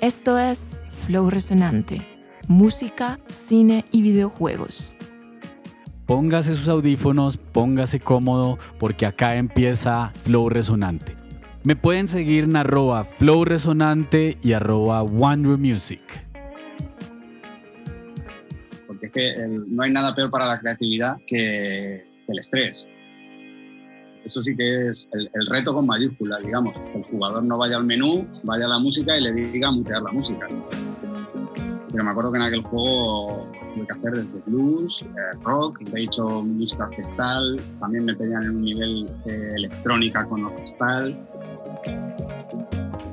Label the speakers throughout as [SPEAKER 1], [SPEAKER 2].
[SPEAKER 1] Esto es Flow Resonante, música, cine y videojuegos.
[SPEAKER 2] Póngase sus audífonos, póngase cómodo, porque acá empieza Flow Resonante. Me pueden seguir en arroba Flow Resonante y arroba Wonder Music.
[SPEAKER 3] Porque es que no hay nada peor para la creatividad que el estrés. Eso sí que es el, reto con mayúsculas, digamos. Que el jugador no vaya al menú, vaya a la música y le diga mutear la música. Pero me acuerdo que en aquel juego tuve que hacer desde blues, eh, rock, he hecho música orquestal, también me pedían en un nivel de electrónica con orquestal.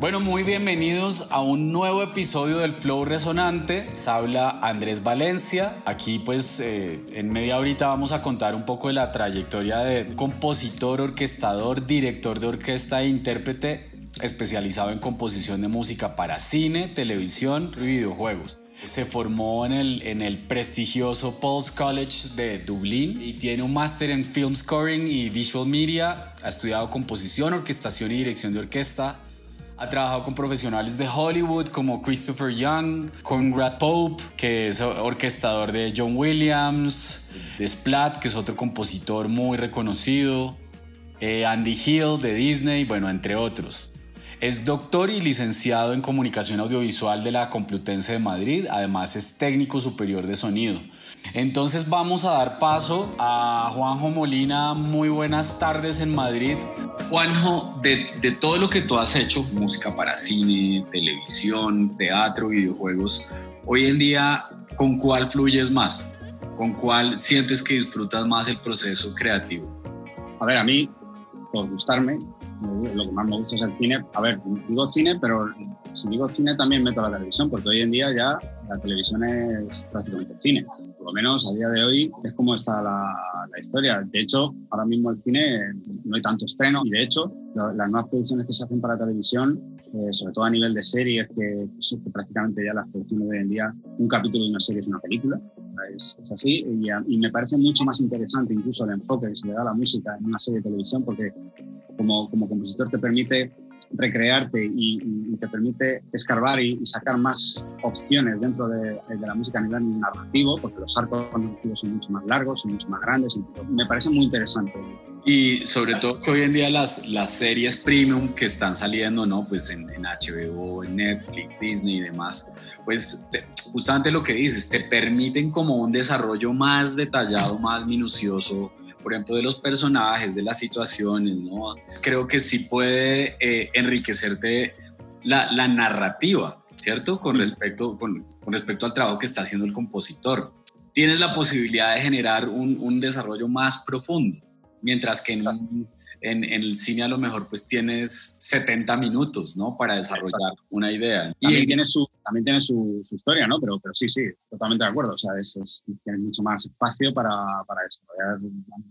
[SPEAKER 2] Bueno, muy bienvenidos a un nuevo episodio del Flow Resonante. Se habla Andrés Valencia. Aquí pues eh, en media horita vamos a contar un poco de la trayectoria de compositor, orquestador, director de orquesta e intérprete especializado en composición de música para cine, televisión y videojuegos. Se formó en el, en el prestigioso Paul's College de Dublín y tiene un máster en Film Scoring y Visual Media. Ha estudiado composición, orquestación y dirección de orquesta ha trabajado con profesionales de Hollywood como Christopher Young, Conrad Pope, que es orquestador de John Williams, de Splat, que es otro compositor muy reconocido, eh, Andy Hill de Disney, bueno, entre otros. Es doctor y licenciado en comunicación audiovisual de la Complutense de Madrid, además es técnico superior de sonido. Entonces vamos a dar paso a Juanjo Molina. Muy buenas tardes en Madrid. Juanjo, de, de, todo lo que tú has hecho, música para cine, televisión, teatro, videojuegos, hoy en día, ¿con cuál fluyes más? ¿Con cuál sientes que disfrutas más el proceso creativo?
[SPEAKER 3] A ver, a mí, por gustarme, lo que más me gusta es el cine. A ver, digo cine, pero si digo cine también meto la televisión, porque hoy en día ya la televisión es prácticamente cine. Lo menos a día de hoy es como está la, la historia. De hecho, ahora mismo el cine no hay tanto estreno y de hecho las nuevas producciones que se hacen para televisión, eh, sobre todo a nivel de series, que, pues, que, prácticamente ya las producciones de hoy en día, un capítulo de una serie es una película. Es, es así y, y, me parece mucho más interesante incluso el enfoque que se le da a la música en una serie de televisión porque como, como compositor te permite recrearte y, te permite escarbar y, sacar más opciones dentro de, de, la música a nivel narrativo, porque los arcos narrativos son mucho más largos, son mucho más grandes. Me parece muy interesante.
[SPEAKER 2] Y sobre todo que hoy en día las, las series premium que están saliendo, ¿no? Pues en, en HBO, en Netflix, Disney y demás, pues justamente lo que dices, te permiten como un desarrollo más detallado, más minucioso por ejemplo, de los personajes, de las situaciones, ¿no? Creo que sí puede eh, enriquecerte la, la, narrativa, ¿cierto? Con respecto, con, con, respecto al trabajo que está haciendo el compositor. Tienes la posibilidad de generar un, un desarrollo más profundo, mientras que en un, en, el cine a lo mejor pues tienes 70 minutos, ¿no? Para desarrollar una idea.
[SPEAKER 3] También y tiene su, también tiene su, historia, ¿no? Pero, pero sí, sí, totalmente de acuerdo. O sea, es, tienes mucho más espacio para, para desarrollar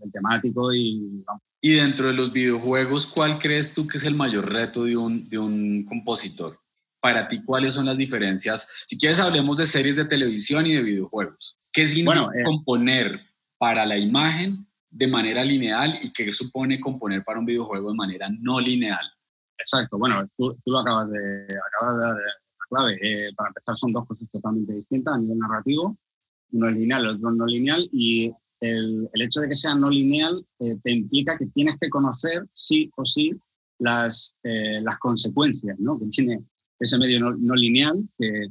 [SPEAKER 3] el temático y...
[SPEAKER 2] Y dentro de los videojuegos, ¿cuál crees tú que es el mayor reto de un, de un compositor? Para ti, ¿cuáles son las diferencias? Si quieres, hablemos de series de televisión y de videojuegos. ¿Qué significa bueno, eh, componer para la imagen de manera lineal y qué supone componer para un videojuego de manera no lineal.
[SPEAKER 3] Exacto, bueno, tú, lo acabas de, acabas de dar la clave. Eh, para empezar, son dos cosas totalmente distintas a nivel narrativo. Uno es lineal, el otro no lineal. Y el, el hecho de que sea no lineal eh, te implica que tienes que conocer sí o sí las, eh, las consecuencias ¿no? que tiene ese medio no, no lineal, que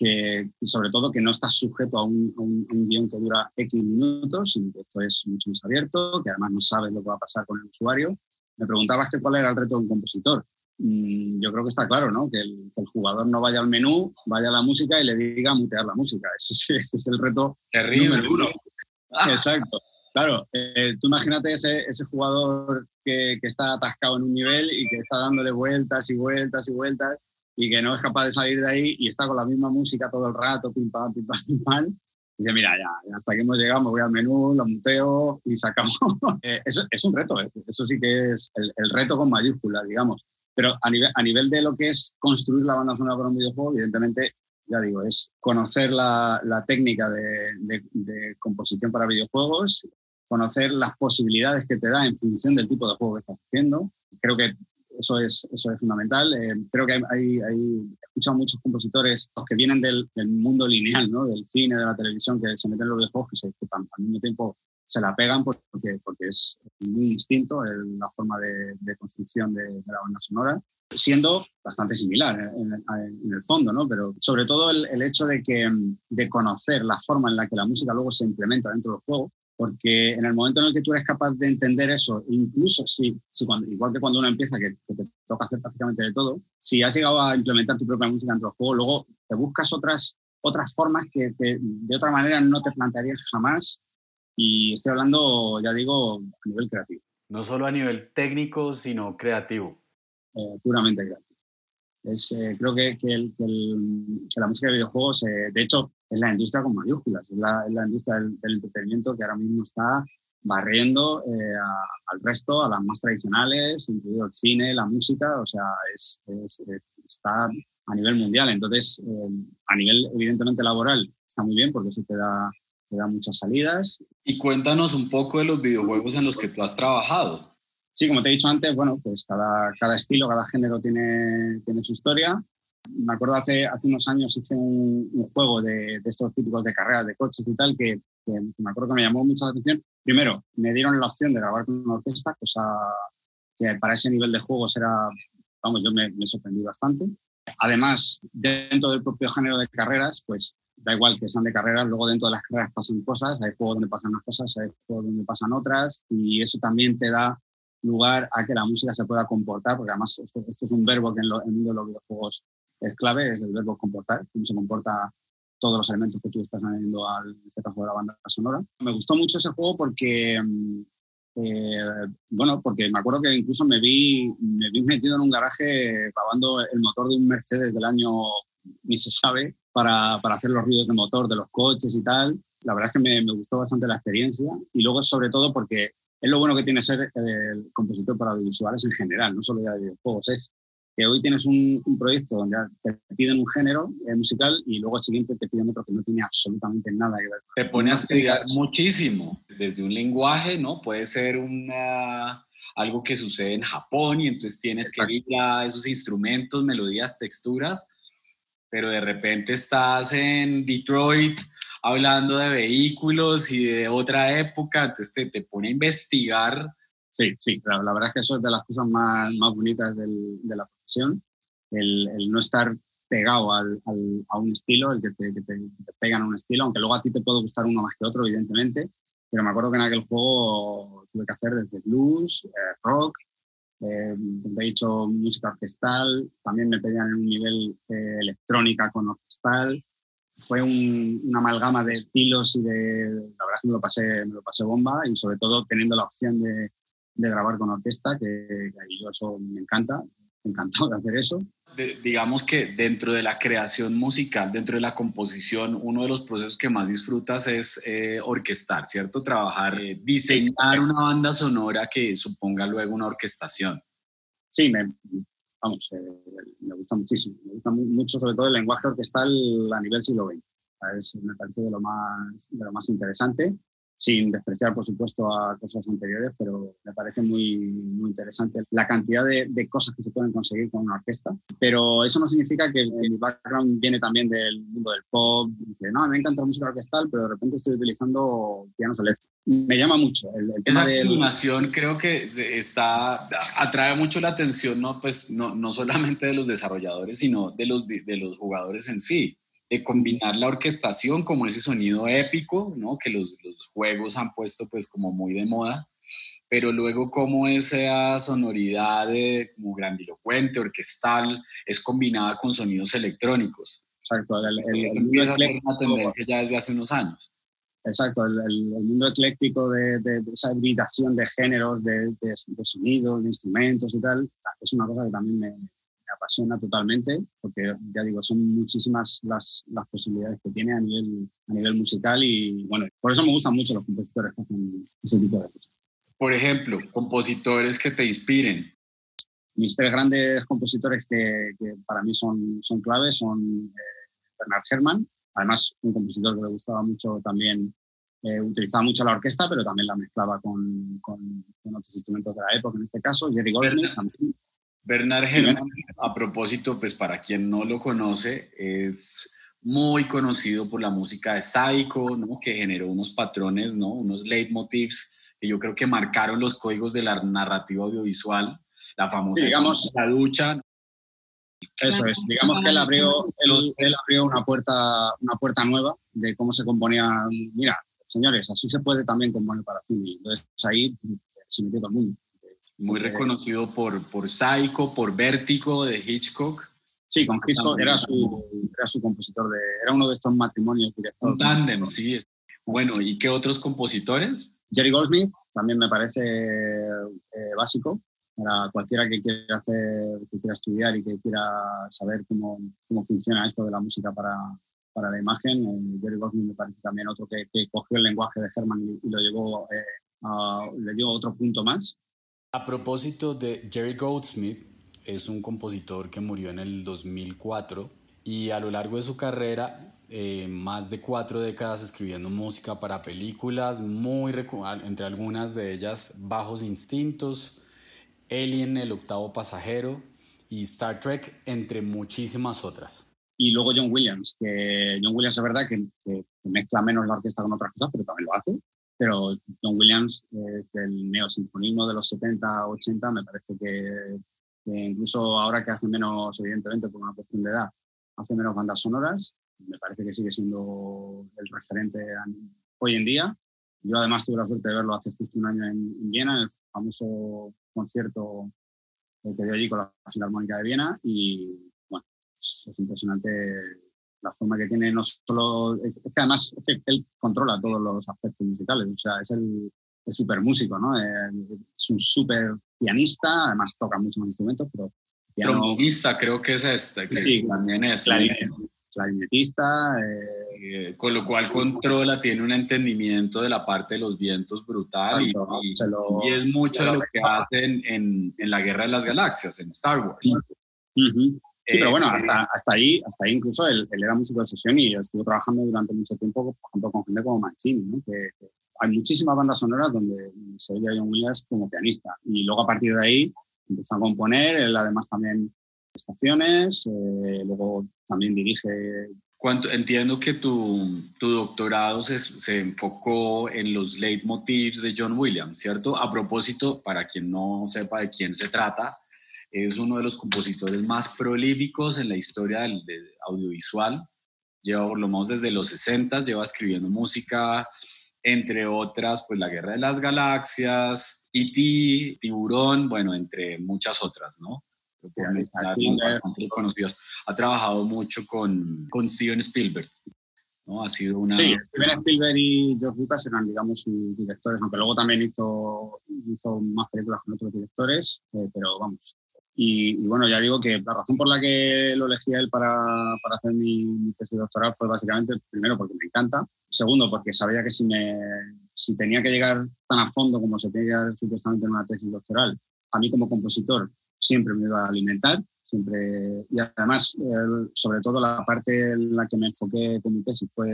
[SPEAKER 3] que sobre todo que no estás sujeto a un, un, guion que dura X minutos, y esto es mucho más abierto, que además no sabes lo que va a pasar con el usuario. Me preguntabas que cuál era el reto de un compositor. Mm, yo creo que está claro, ¿no? Que el, jugador no vaya al menú, vaya a la música y le diga mutear la música. Ese, es el reto
[SPEAKER 2] Terrible. número uno.
[SPEAKER 3] Exacto. Claro, eh, tú imagínate ese, ese jugador que, que, está atascado en un nivel y que está dándole vueltas y vueltas y vueltas y que no es capaz de salir de ahí y está con la misma música todo el rato, pim pam, pim pam, pim pam. Y dice, mira, ya, hasta que hemos llegado, me voy al menú, lo muteo y sacamos. Eh, eso es un reto, eh. eso sí que es el, reto con mayúsculas, digamos. Pero a nivel, a nivel de lo que es construir la banda sonora para un videojuego, evidentemente, ya digo, es conocer la, la técnica de, de, de, composición para videojuegos, conocer las posibilidades que te da en función del tipo de juego que estás haciendo. Creo que eso es, eso es fundamental. Eh, creo que hay, hay, escuchado muchos compositores, los que vienen del, mundo lineal, ¿no? del cine, de la televisión, que se meten en los videojuegos y se, que al mismo tiempo se la pegan porque, porque es muy distinto la forma de, construcción de, la banda sonora, siendo bastante similar en, el fondo, ¿no? Pero sobre todo el, el, hecho de, que, de conocer la forma en la que la música luego se implementa dentro del juego, porque en el momento en el que tú eres capaz de entender eso, incluso si, si cuando, igual que cuando uno empieza, que, te toca hacer prácticamente de todo, si has llegado a implementar tu propia música dentro del juego, luego te buscas otras, otras formas que, de otra manera no te plantearías jamás. Y estoy hablando, ya digo, a nivel creativo.
[SPEAKER 2] No solo a nivel técnico, sino creativo.
[SPEAKER 3] Eh, puramente creativo. Es, eh, creo que, que, la música de videojuegos, eh, de hecho, es la industria con mayúsculas, es la, la industria del, entretenimiento que ahora mismo está barriendo eh, al resto, a las más tradicionales, incluido el cine, la música, o sea, es, está a nivel mundial. Entonces, eh, a nivel evidentemente laboral, está muy bien porque se te da, te da muchas salidas.
[SPEAKER 2] Y cuéntanos un poco de los videojuegos en los que tú has trabajado.
[SPEAKER 3] Sí, como te he dicho antes, bueno, pues cada, cada estilo, cada género tiene, tiene su historia me acuerdo hace, hace unos años hice un, juego de, estos típicos de carreras de coches y tal que, me acuerdo que me llamó mucho la atención. Primero, me dieron la opción de grabar con una orquesta, cosa que para ese nivel de juegos era, vamos, yo me, me sorprendí bastante. Además, dentro del propio género de carreras, pues da igual que sean de carreras, luego dentro de las carreras pasan cosas, hay juegos donde pasan unas cosas, hay juegos donde pasan otras, y eso también te da lugar a que la música se pueda comportar, porque además esto, es un verbo que en, lo, en el mundo de los videojuegos es clave, es el verbo comportar, cómo se comporta todos los elementos que tú estás añadiendo al, este caso de la banda sonora. Me gustó mucho ese juego porque, mm, eh, bueno, porque me acuerdo que incluso me vi, me vi metido en un garaje grabando el motor de un Mercedes del año, ni se sabe, para, para hacer los ruidos de motor de los coches y tal. La verdad es que me, me, gustó bastante la experiencia y luego sobre todo porque es lo bueno que tiene ser el compositor para audiovisuales en general, no solo ya de videojuegos, es que hoy tienes un, proyecto donde te piden un género eh, musical y luego al siguiente te piden otro que no tiene absolutamente nada que ver.
[SPEAKER 2] Te pone a estudiar muchísimo, desde un lenguaje, ¿no? Puede ser una, algo que sucede en Japón y entonces tienes que ir a esos instrumentos, melodías, texturas, pero de repente estás en Detroit hablando de vehículos y de otra época, entonces te, te pone a investigar
[SPEAKER 3] Sí, sí, la, la, verdad es que eso es de las cosas más, más bonitas del, de la el, no estar pegado a un estilo, el que te, pegan a un estilo, aunque luego a ti te puede gustar uno más que otro, evidentemente, pero me acuerdo que en aquel juego tuve que hacer desde blues, eh, rock, eh, he hecho música orquestal, también me pedían en un nivel eh, electrónica con orquestal, fue un, una amalgama de estilos y de, la verdad me lo pasé, me lo pasé bomba y sobre todo teniendo la opción de, de grabar con orquesta, que, a mí eso me encanta, encantado de hacer eso.
[SPEAKER 2] digamos que dentro de la creación musical, dentro de la composición, uno de los procesos que más disfrutas es eh, orquestar, ¿cierto? Trabajar, eh, diseñar una banda sonora que suponga luego una orquestación.
[SPEAKER 3] Sí, me, vamos, eh, me gusta muchísimo. Me gusta mucho, sobre todo, el lenguaje orquestal a nivel siglo XX. me parece de lo más, de lo más interesante sin despreciar, por supuesto, a cosas anteriores, pero me parece muy, muy interesante la cantidad de, de, cosas que se pueden conseguir con una orquesta. Pero eso no significa que, mi background viene también del mundo del pop. Dice, no, me encanta la música orquestal, pero de repente estoy utilizando pianos eléctricos. Me llama mucho el, el
[SPEAKER 2] tema Esa animación creo que está, atrae mucho la atención, no, pues, no, no solamente de los desarrolladores, sino de los, de los jugadores en sí de combinar la orquestación como ese sonido épico, ¿no? que los, los, juegos han puesto pues como muy de moda, pero luego como esa sonoridad de, como grandilocuente, orquestal, es combinada con sonidos electrónicos.
[SPEAKER 3] Exacto,
[SPEAKER 2] el, el, mundo ecléctico, una tendencia ya desde hace unos años.
[SPEAKER 3] Exacto, el, mundo ecléctico de, de, esa hibridación de géneros, de, de, sonidos, de instrumentos y tal, es una cosa que también me, apasiona totalmente, porque ya digo, son muchísimas las, las posibilidades que tiene a nivel, a nivel musical y bueno, por eso me gustan mucho los compositores que hacen ese tipo de cosas.
[SPEAKER 2] Por ejemplo, compositores que te inspiren.
[SPEAKER 3] Mis tres grandes compositores que, que para mí son, son claves son eh, Bernard Herrmann, además un compositor que me gustaba mucho también eh, utilizaba mucho la orquesta, pero también la mezclaba con, con, con, otros instrumentos de la época, en este caso, Jerry Goldsmith también.
[SPEAKER 2] Bernard Herrmann, a propósito, pues para quien no lo conoce, es muy conocido por la música de Psycho, ¿no? que generó unos patrones, ¿no? unos leitmotivs que yo creo que marcaron los códigos de la narrativa audiovisual, la famosa
[SPEAKER 3] digamos,
[SPEAKER 2] la ducha.
[SPEAKER 3] Eso es, digamos que él abrió, él, abrió una, puerta, una puerta nueva de cómo se componía, mira, señores, así se puede también componer para cine. Entonces ahí se metió todo el mundo.
[SPEAKER 2] Muy reconocido por, por Psycho, por Vértigo de Hitchcock.
[SPEAKER 3] Sí, con Hitchcock era su, era su compositor, de, era uno de estos matrimonios
[SPEAKER 2] directos. Un tándem, sí. Bueno, ¿y qué otros compositores?
[SPEAKER 3] Jerry Goldsmith también me parece eh, básico para cualquiera que quiera hacer, que quiera estudiar y que quiera saber cómo, cómo funciona esto de la música para, para la imagen. Eh, Jerry Goldsmith me parece también otro que, que cogió el lenguaje de Herman y, lo llevó, eh, a, le dio otro punto más.
[SPEAKER 2] A propósito de Jerry Goldsmith, es un compositor que murió en el 2004 y a lo largo de su carrera, eh, más de cuatro décadas escribiendo música para películas, muy entre algunas de ellas Bajos Instintos, Alien, El Octavo Pasajero y Star Trek, entre muchísimas otras.
[SPEAKER 3] Y luego John Williams, que John Williams es verdad que, que mezcla menos la orquesta con otras cosas, pero también lo hace pero John Williams es del neosinfonismo de los 70, 80, me parece que, incluso ahora que hace menos, evidentemente por una cuestión de edad, hace menos bandas sonoras, me parece que sigue siendo el referente hoy en día. Yo además tuve la suerte de verlo hace justo un año en, Viena, en el famoso concierto que dio allí con la Filarmónica de Viena y bueno, es impresionante la forma que tiene no solo... Es que además es que él controla todos los aspectos musicales, o sea, es el es súper músico, ¿no? Es un súper pianista, además toca muchos instrumentos, pero...
[SPEAKER 2] Trombonista creo que es este, que sí, también es.
[SPEAKER 3] clarinetista.
[SPEAKER 2] Eh, eh, con lo cual controla, tiene un entendimiento de la parte de los vientos brutal y, es mucho de lo que hacen en, en, la Guerra de las Galaxias, en Star Wars.
[SPEAKER 3] Sí, pero bueno, hasta, hasta, ahí, hasta ahí incluso él, era músico de sesión y estuvo trabajando durante mucho tiempo, por ejemplo, con gente como Mancini, ¿no? que, hay muchísimas bandas sonoras donde se oye a John Williams como pianista. Y luego a partir de ahí empezó a componer, él además también estaciones, eh, luego también dirige
[SPEAKER 2] cuánto entiendo que tu, tu doctorado se, se, enfocó en los leitmotivs de John Williams, ¿cierto? A propósito, para quien no sepa de quién se trata, es uno de los compositores más prolíficos en la historia del, audiovisual. Lleva por lo menos desde los 60, lleva escribiendo música, entre otras, pues La Guerra de las Galaxias, E.T., Tiburón, bueno, entre muchas otras, ¿no? conocidos. Ha trabajado mucho con, con Steven Spielberg. ¿no? Ha sido una...
[SPEAKER 3] Sí, Steven Spielberg y George Lucas eran, digamos, sus directores, aunque luego también hizo, hizo más películas con otros directores, eh, pero vamos, y, bueno, ya digo que la razón por la que lo elegí a él para, para hacer mi, tesis doctoral fue básicamente, primero, porque me encanta, segundo, porque sabía que si, me, si tenía que llegar tan a fondo como se tenía que llegar supuestamente en una tesis doctoral, a mí como compositor siempre me iba a alimentar, siempre, y además, sobre todo la parte en la que me enfoqué con mi tesis fue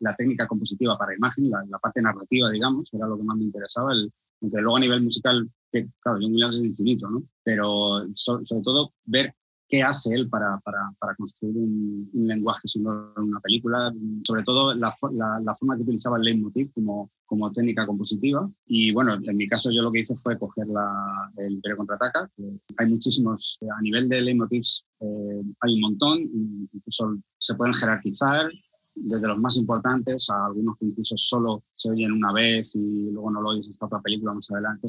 [SPEAKER 3] la técnica compositiva para imagen, la, la parte narrativa, digamos, era lo que más me interesaba, el, aunque luego a nivel musical, que claro, John Williams es infinito, ¿no? Pero sobre todo ver qué hace él para, para, para construir un, lenguaje sonoro en una película, sobre todo la, la, forma que utilizaba el leitmotiv como, como técnica compositiva. Y bueno, en mi caso yo lo que hice fue coger la, el Imperio Contraataca, hay muchísimos, a nivel de leitmotivs eh, hay un montón, incluso se pueden jerarquizar, desde los más importantes a algunos que incluso solo se oyen una vez y luego no lo oyes hasta otra película más adelante.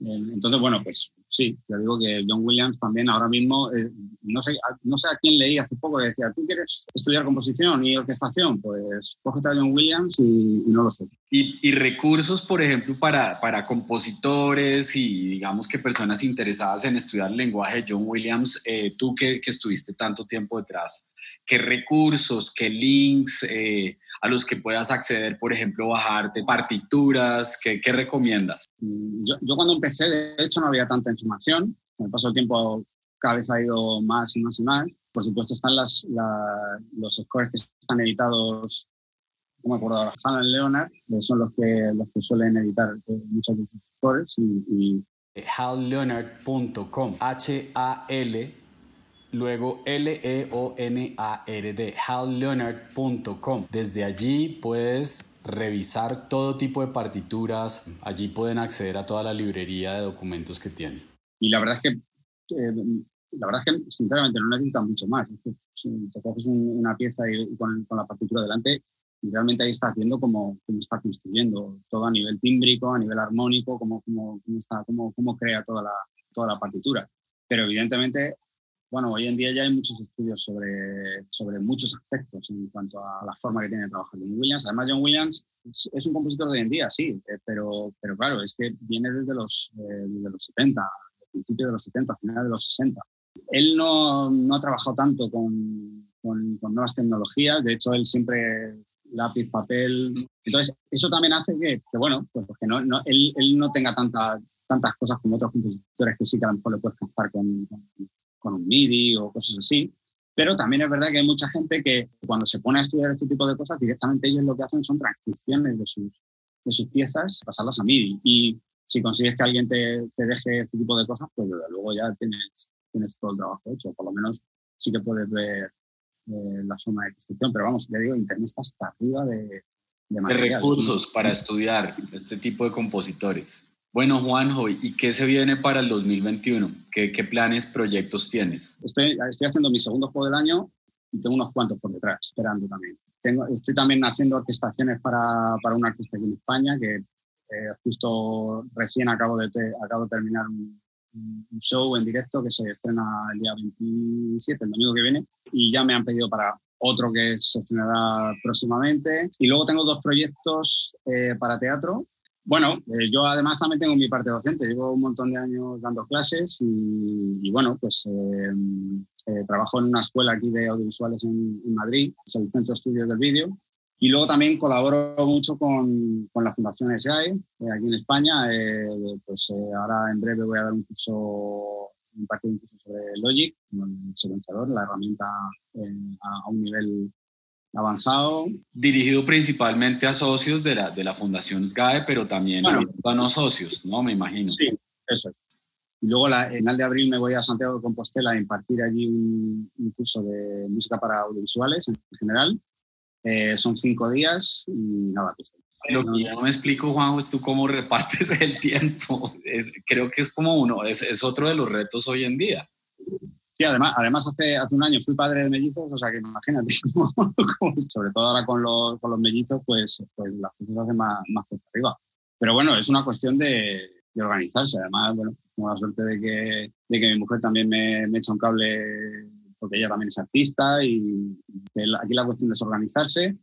[SPEAKER 3] Entonces, bueno, pues sí, te digo que John Williams también ahora mismo, eh, no, sé, no sé a quién leí hace poco que decía, ¿tú quieres estudiar composición y orquestación? Pues cógete a John Williams y, no lo sé.
[SPEAKER 2] Y, recursos, por ejemplo, para, para compositores y digamos que personas interesadas en estudiar el lenguaje de John Williams, eh, tú que, que estuviste tanto tiempo detrás, ¿qué recursos, qué links eh, a los que puedas acceder, por ejemplo, bajarte partituras? ¿Qué, qué recomiendas?
[SPEAKER 3] Mm, yo, yo, cuando empecé, de hecho, no había tanta información. Con el paso del tiempo cada vez ha ido más y más y más. Por supuesto están las, los scores que están editados, no me acuerdo ahora, Hannah Leonard, que son los que, los que suelen editar eh, muchos de sus scores y,
[SPEAKER 2] halleonard.com. H-A-L, luego L-E-O-N-A-R-D, halleonard.com. Desde allí puedes revisar todo tipo de partituras. Allí pueden acceder a toda la librería de documentos que tienen.
[SPEAKER 3] Y la verdad es que, eh, la verdad es que sinceramente no necesita mucho más. Es que, si te coges una pieza y, con, con, la partitura delante, y realmente ahí está haciendo como, como, está construyendo todo a nivel tímbrico, a nivel armónico, cómo, cómo, está, cómo, cómo crea toda la, toda la partitura. Pero evidentemente, bueno, hoy en día ya hay muchos estudios sobre, sobre muchos aspectos en cuanto a la forma que tiene de trabajar John Williams. Además, John Williams es, un compositor de hoy en día, sí, eh, pero, pero claro, es que viene desde los, eh, desde los 70, principio de los 70, final de los 60. Él no, no ha trabajado tanto con, con, con, nuevas tecnologías, de hecho él siempre lápiz, papel. Entonces, eso también hace que, que bueno, pues, que no, no, él, él, no tenga tanta, tantas cosas como otros compositores que sí que a lo mejor le puedes cazar con, con, con, un MIDI o cosas así. Pero también es verdad que hay mucha gente que cuando se pone a estudiar este tipo de cosas, directamente ellos lo que hacen son transcripciones de sus, de sus piezas, pasarlas a MIDI. Y si consigues que alguien te, te deje este tipo de cosas, pues desde luego ya tienes, tienes todo el trabajo hecho. Por lo menos sí que puedes ver eh, la zona de construcción. Pero vamos, ya digo, Internet está hasta arriba de, de,
[SPEAKER 2] de recursos para estudiar este tipo de compositores. Bueno, Juanjo, ¿y qué se viene para el 2021? ¿Qué, qué planes, proyectos tienes?
[SPEAKER 3] Estoy, haciendo mi segundo juego del año y tengo unos cuantos por detrás, esperando también. Estoy también haciendo orquestaciones para, para una orquesta aquí en España, que eh, justo recién acabo de, acabo de terminar un, un show en directo que se estrena el día 27, el domingo que viene, y ya me han pedido para otro que se estrenará próximamente. Y luego tengo dos proyectos eh, para teatro. Bueno, eh, yo además también tengo mi parte docente, llevo un montón de años dando clases y, bueno, pues eh, eh, trabajo en una escuela aquí de audiovisuales en, Madrid, es el Centro de Estudios del Vídeo, y luego también colaboro mucho con, con la Fundación SGAE, eh, aquí en España. Pues ahora en breve voy a dar un curso, un curso sobre Logic, el secuenciador, la herramienta a, un nivel avanzado.
[SPEAKER 2] Dirigido principalmente a socios de la, de la Fundación SGAE, pero también bueno, a no socios, ¿no? Me imagino.
[SPEAKER 3] Sí, eso es. Y luego, la, en final de abril, me voy a Santiago de Compostela a impartir allí un, un curso de música para audiovisuales en general eh, son cinco días y nada, pues,
[SPEAKER 2] lo que yo no me explico, Juan, es tú cómo repartes el tiempo. Es, creo que es como uno, es, es, otro de los retos hoy en día.
[SPEAKER 3] Sí, además, además hace, hace un año fui padre de mellizos, o sea que imagínate, sobre todo ahora con los, con los mellizos, pues, pues las cosas se hacen más, más arriba. Pero bueno, es una cuestión de, de organizarse. Además, bueno, tengo la suerte de que, de que mi mujer también me, me echa un cable porque ella también es artista y aquí la cuestión es organizarse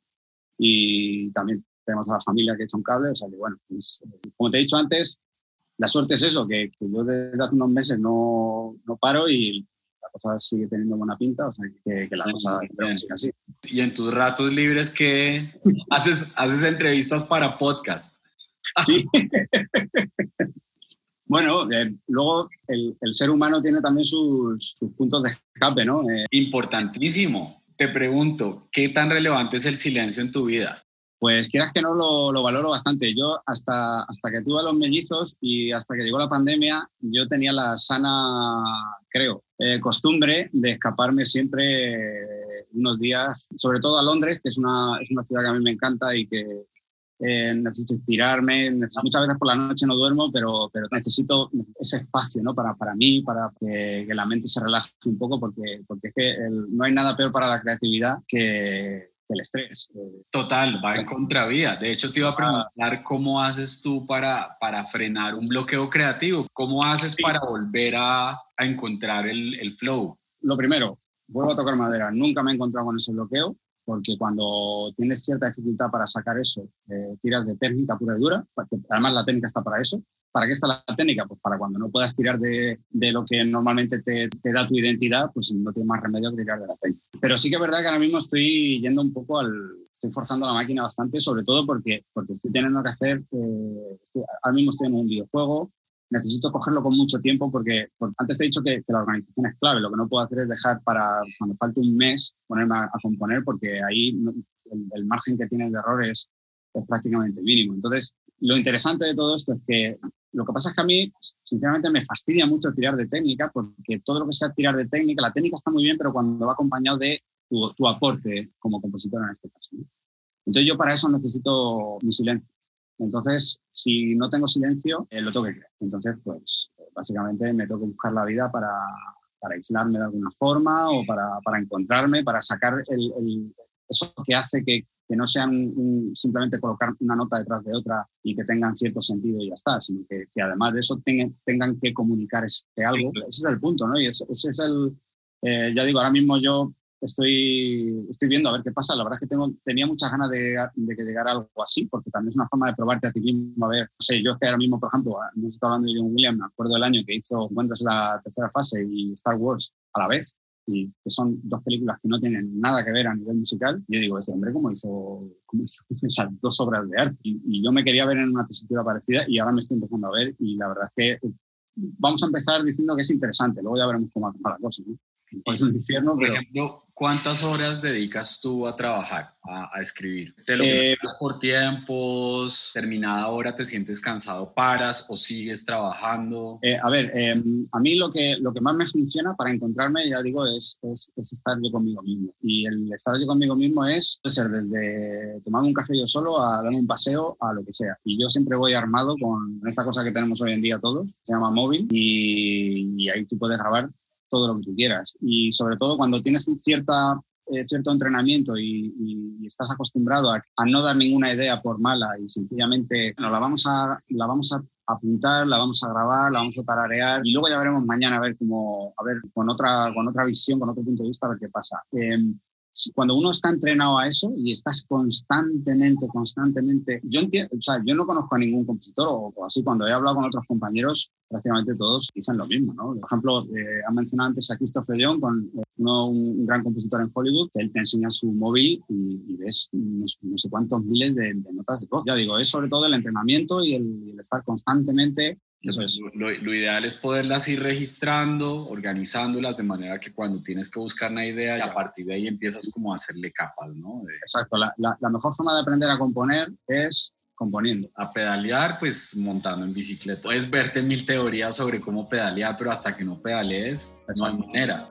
[SPEAKER 3] y también tenemos a la familia que echa un cable, o sea que bueno, pues, como te he dicho antes, la suerte es eso, que, que yo desde hace unos meses no, no, paro y cosa sigue teniendo buena pinta, o sea que, que la cosa sigue así.
[SPEAKER 2] Y en tus ratos libres, que haces, haces entrevistas para podcast?
[SPEAKER 3] Sí. Bueno, eh, luego el, el, ser humano tiene también sus, sus puntos de escape, ¿no?
[SPEAKER 2] Eh, Importantísimo. Te pregunto, ¿qué tan relevante es el silencio en tu vida?
[SPEAKER 3] Pues quieras que no, lo, lo, valoro bastante. Yo hasta, hasta que tuve los mellizos y hasta que llegó la pandemia, yo tenía la sana, creo, eh, costumbre de escaparme siempre unos días, sobre todo a Londres, que es una, es una ciudad que a mí me encanta y que, eh, necesito inspirarme, muchas veces por la noche no duermo, pero, pero necesito ese espacio ¿no? para, para mí, para que, la mente se relaje un poco, porque, porque es que no hay nada peor para la creatividad que, que el estrés.
[SPEAKER 2] Total, va en contravía. De hecho, te iba a preguntar cómo haces tú para, para frenar un bloqueo creativo, cómo haces sí. para volver a, a encontrar el, el flow.
[SPEAKER 3] Lo primero, vuelvo a tocar madera, nunca me he encontrado con ese bloqueo porque cuando tienes cierta dificultad para sacar eso, eh, tiras de técnica pura y dura, además la técnica está para eso. ¿Para qué está la técnica? Pues para cuando no puedas tirar de, de lo que normalmente te, te, da tu identidad, pues no tienes más remedio que tirar de la técnica. Pero sí que es verdad que ahora mismo estoy yendo un poco al... Estoy forzando la máquina bastante, sobre todo porque, porque estoy teniendo que hacer... Eh, ahora mismo estoy en un videojuego, necesito cogerlo con mucho tiempo porque, antes te he dicho que, la organización es clave. Lo que no puedo hacer es dejar para cuando falte un mes ponerme a, componer porque ahí el, margen que tienes de error es, es, prácticamente mínimo. Entonces, lo interesante de todo esto es que lo que pasa es que a mí, sinceramente, me fastidia mucho tirar de técnica, porque todo lo que sea tirar de técnica, la técnica está muy bien, pero cuando va acompañado de tu, aporte como compositor en este caso. Entonces yo para eso necesito mi silencio. Entonces, si no tengo silencio, eh, lo tengo que creer. Entonces, pues básicamente me tengo que buscar la vida para, para aislarme de alguna forma o para, para encontrarme, para sacar el, eso que hace que, que no sean simplemente colocar una nota detrás de otra y que tengan cierto sentido y ya está, sino que, que además de eso tengan, tengan que comunicar algo. Ese es el punto, ¿no? Y ese, ese es el, eh, ya digo, ahora mismo yo estoy, estoy viendo a ver qué pasa. La verdad es que tengo, tenía muchas ganas de, de, que llegara algo así, porque también es una forma de probarte a ti mismo. A ver, no sé, yo es que ahora mismo, por ejemplo, no estoy hablando de John Williams, me acuerdo del año que hizo Encuentros la tercera fase y Star Wars a la vez, y que son dos películas que no tienen nada que ver a nivel musical. Yo digo, ese hombre, ¿cómo hizo, esas dos obras de arte? Y, yo me quería ver en una tesitura parecida y ahora me estoy empezando a ver, y la verdad es que vamos a empezar diciendo que es interesante, luego ya veremos cómo va la cosa. ¿no?
[SPEAKER 2] Es un infierno, Por ejemplo, ¿cuántas horas dedicas tú a trabajar, a, escribir? ¿Te lo eh, por tiempos? ¿Terminada hora te sientes cansado, paras o sigues trabajando?
[SPEAKER 3] Eh, a ver, em, a mí lo que, lo que más me funciona para encontrarme, ya digo, es, es, estar yo conmigo mismo. Y el estar yo conmigo mismo es ser desde tomar un café yo solo a dar un paseo a lo que sea. Y yo siempre voy armado con esta cosa que tenemos hoy en día todos, se llama móvil, y, y ahí tú puedes grabar todo lo que tú quieras. Y sobre todo cuando tienes un cierta, eh, cierto entrenamiento y, estás acostumbrado a, no dar ninguna idea por mala y sencillamente no, la, vamos a, la vamos a apuntar, la vamos a grabar, la vamos a tararear y luego ya veremos mañana a ver cómo, a ver, con otra, con otra visión, con otro punto de vista, a ver qué pasa. Em, cuando uno está entrenado a eso y estás constantemente, constantemente, yo entiendo, o sea, yo no conozco a ningún compositor o, así, cuando he hablado con otros compañeros, prácticamente todos dicen lo mismo, ¿no? Por ejemplo, eh, mencionado antes a Christopher Young, con, eh, uno, un gran compositor en Hollywood, que él te enseña su móvil y, ves no, sé cuántos miles de, notas de voz. Ya digo, es sobre todo el entrenamiento y el estar constantemente
[SPEAKER 2] eso es. Lo, ideal es poderlas ir registrando, organizándolas de manera que cuando tienes que buscar una idea y a partir de ahí empiezas como a hacerle capas, ¿no?
[SPEAKER 3] Exacto. La, la, mejor forma de aprender a componer es componiendo.
[SPEAKER 2] A pedalear, pues montando en bicicleta. Puedes verte mil teorías sobre cómo pedalear, pero hasta que no pedalees, no hay manera.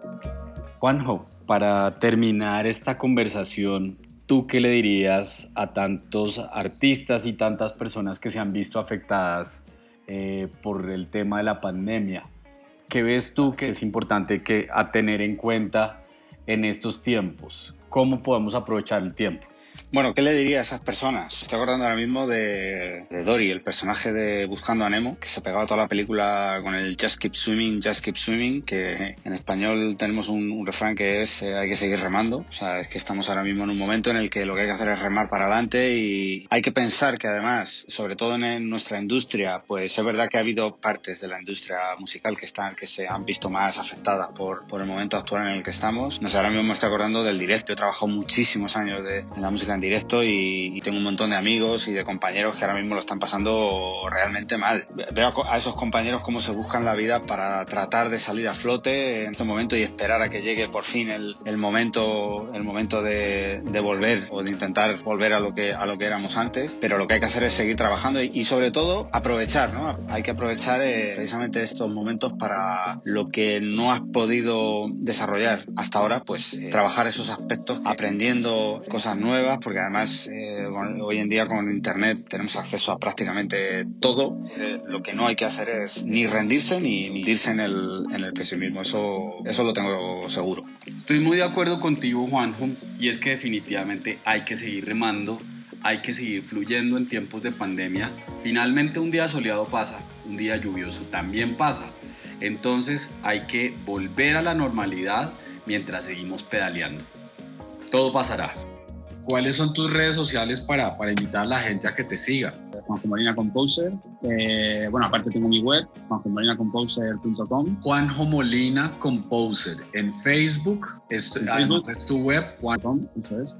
[SPEAKER 2] Juanjo, para terminar esta conversación, ¿tú qué le dirías a tantos artistas y tantas personas que se han visto afectadas eh, por el tema de la pandemia. ¿Qué ves tú que es importante que, a tener en cuenta en estos tiempos? ¿Cómo podemos aprovechar el tiempo?
[SPEAKER 4] Bueno, ¿qué le diría a esas personas? Estoy acordando ahora mismo de, Dory, el personaje de Buscando a Nemo, que se pegaba toda la película con el Just Keep Swimming, Just Keep Swimming, que en español tenemos un, refrán que es eh, hay que seguir remando. O sea, es que estamos ahora mismo en un momento en el que lo que hay que hacer es remar para adelante y hay que pensar que además, sobre todo en, nuestra industria, pues es verdad que ha habido partes de la industria musical que están, que se han visto más afectadas por, por el momento actual en el que estamos. No sé, ahora mismo me estoy acordando del directo. He trabajado muchísimos años de, en la música en directo y, tengo un montón de amigos y de compañeros que ahora mismo lo están pasando realmente mal. Veo a esos compañeros cómo se buscan la vida para tratar de salir a flote en este momento y esperar a que llegue por fin el, momento, el momento de, de, volver o de intentar volver a lo que a lo que éramos antes. Pero lo que hay que hacer es seguir trabajando y, sobre todo aprovechar, ¿no? Hay que aprovechar eh, precisamente estos momentos para lo que no has podido desarrollar hasta ahora, pues eh, trabajar esos aspectos, aprendiendo cosas nuevas, porque además eh, hoy en día con Internet tenemos acceso a prácticamente todo. Eh, lo que no hay que hacer es ni rendirse ni hundirse en el, en el pesimismo. Eso, eso lo tengo seguro.
[SPEAKER 2] Estoy muy de acuerdo contigo, Juanjo, y es que definitivamente hay que seguir remando, hay que seguir fluyendo en tiempos de pandemia. Finalmente un día soleado pasa, un día lluvioso también pasa. Entonces hay que volver a la normalidad mientras seguimos pedaleando. Todo pasará. ¿Cuáles son tus redes sociales para, para invitar a la gente a que te siga?
[SPEAKER 3] Juanjo Molina Composer. Eh, bueno, aparte tengo mi web, juanjomolinacomposer.com.
[SPEAKER 2] Juanjo Molina Composer. En Facebook, es, en Facebook, es tu web,
[SPEAKER 3] juan.com, eso es.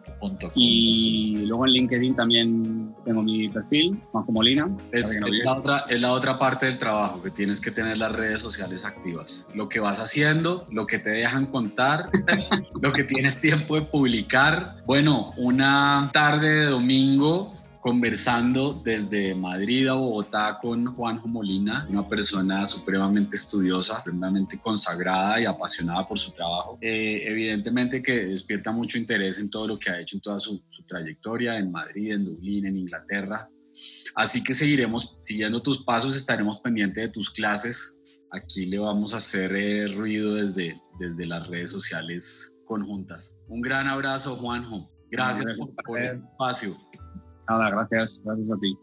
[SPEAKER 3] Y luego en LinkedIn también tengo mi perfil, Juanjo Molina.
[SPEAKER 2] Es, la otra, es la otra parte del trabajo, que tienes que tener las redes sociales activas. Lo que vas haciendo, lo que te dejan contar, lo que tienes tiempo de publicar. Bueno, una tarde de domingo conversando desde Madrid a Bogotá con Juanjo Molina, una persona supremamente estudiosa, supremamente consagrada y apasionada por su trabajo. Eh, evidentemente que despierta mucho interés en todo lo que ha hecho en toda su, trayectoria en Madrid, en Dublín, en Inglaterra. Así que seguiremos siguiendo tus pasos, estaremos pendientes de tus clases. Aquí le vamos a hacer eh, ruido desde, desde las redes sociales conjuntas. Un gran abrazo, Juanjo. Gracias, por, por este espacio.
[SPEAKER 3] Nada, gracias, gracias a ti.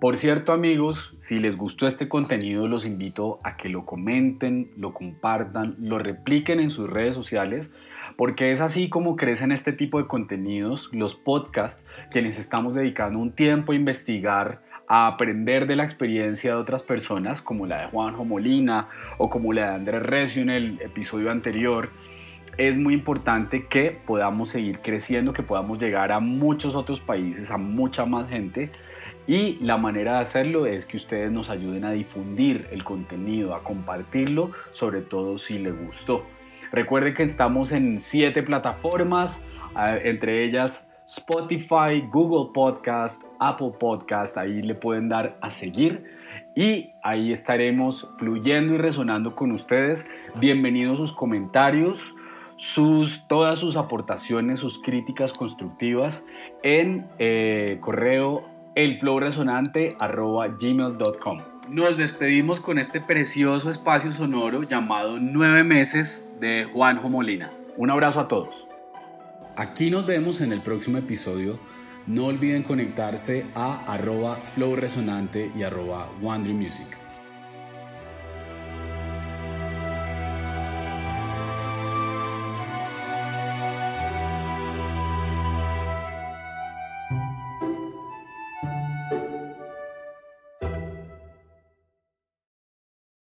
[SPEAKER 2] Por cierto, amigos, si les gustó este contenido, los invito a que lo comenten, lo compartan, lo repliquen en sus redes sociales, porque es así como crecen este tipo de contenidos, los podcasts, quienes estamos dedicando un tiempo a investigar, a aprender de la experiencia de otras personas, como la de Juanjo Molina o como la de Andrés Recio en el episodio anterior es muy importante que podamos seguir creciendo, que podamos llegar a muchos otros países, a mucha más gente. Y la manera de hacerlo es que ustedes nos ayuden a difundir el contenido, a compartirlo, sobre todo si les gustó. Recuerde que estamos en siete plataformas, entre ellas Spotify, Google Podcast, Apple Podcast, ahí le pueden dar a seguir y ahí estaremos fluyendo y resonando con ustedes. Bienvenidos sus comentarios, sus, todas sus aportaciones, sus críticas constructivas en eh, correo elflowresonante.gmail.com. Nos despedimos con este precioso espacio sonoro llamado Nueve Meses de Juanjo Molina. Un abrazo a todos. Aquí nos vemos en el próximo episodio. No olviden conectarse a arroba flowresonante y arroba Music.